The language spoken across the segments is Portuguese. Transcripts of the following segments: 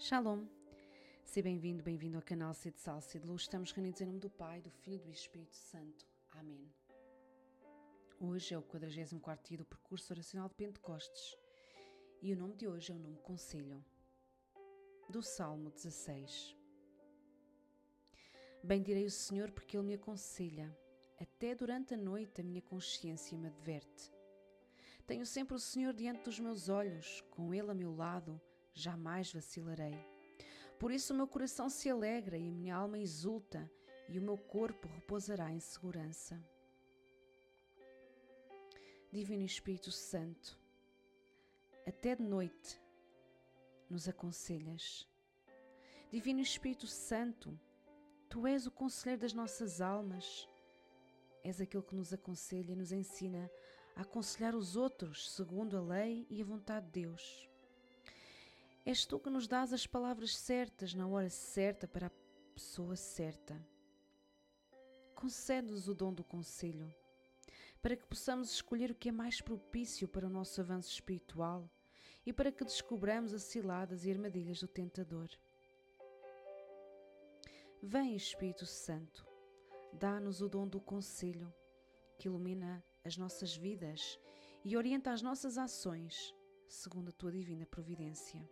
Shalom! Seja bem-vindo, bem-vindo ao canal Sede Sal, Sede Luz. Estamos reunidos em nome do Pai, do Filho e do Espírito Santo. Amém. Hoje é o 44 dia do percurso oracional de Pentecostes e o nome de hoje é o nome Conselho. Do Salmo 16. Bendirei o Senhor porque Ele me aconselha. Até durante a noite a minha consciência me adverte. Tenho sempre o Senhor diante dos meus olhos, com Ele a meu lado jamais vacilarei. Por isso o meu coração se alegra e a minha alma exulta, e o meu corpo repousará em segurança. Divino Espírito Santo, até de noite nos aconselhas. Divino Espírito Santo, tu és o conselheiro das nossas almas. És aquele que nos aconselha e nos ensina a aconselhar os outros segundo a lei e a vontade de Deus. És tu que nos dás as palavras certas na hora certa para a pessoa certa. Concede-nos o dom do conselho, para que possamos escolher o que é mais propício para o nosso avanço espiritual e para que descobramos as ciladas e armadilhas do tentador. Vem, Espírito Santo, dá-nos o dom do conselho, que ilumina as nossas vidas e orienta as nossas ações, segundo a tua divina providência.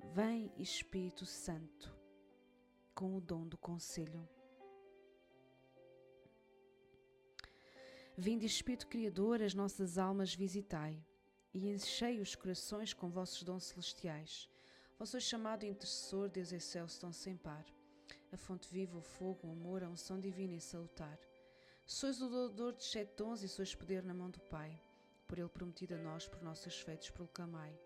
Vem Espírito Santo com o dom do conselho. Vinde Espírito Criador, as nossas almas visitai e enchei os corações com vossos dons celestiais. Vós sois chamado intercessor, Deus excelso, tão sem par. A fonte viva, o fogo, o amor, a unção divina e salutar. Sois o doador de sete dons e sois poder na mão do Pai. Por ele prometido a nós, por nossos feitos, proclamai.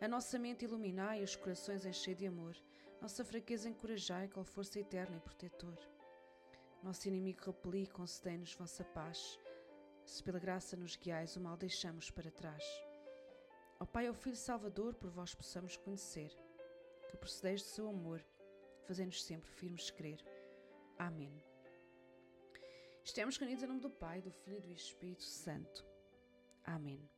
A nossa mente iluminai e os corações enchei de amor. Nossa fraqueza encorajai, qual força eterna e protetor. Nosso inimigo repeli concedei-nos vossa paz. Se pela graça nos guiais, o mal deixamos para trás. Ó Pai, ao Filho Salvador, por vós possamos conhecer, que procedeis do seu amor, fazendo-nos sempre firmes crer. Amém. Estamos reunidos em nome do Pai, do Filho e do Espírito Santo. Amém.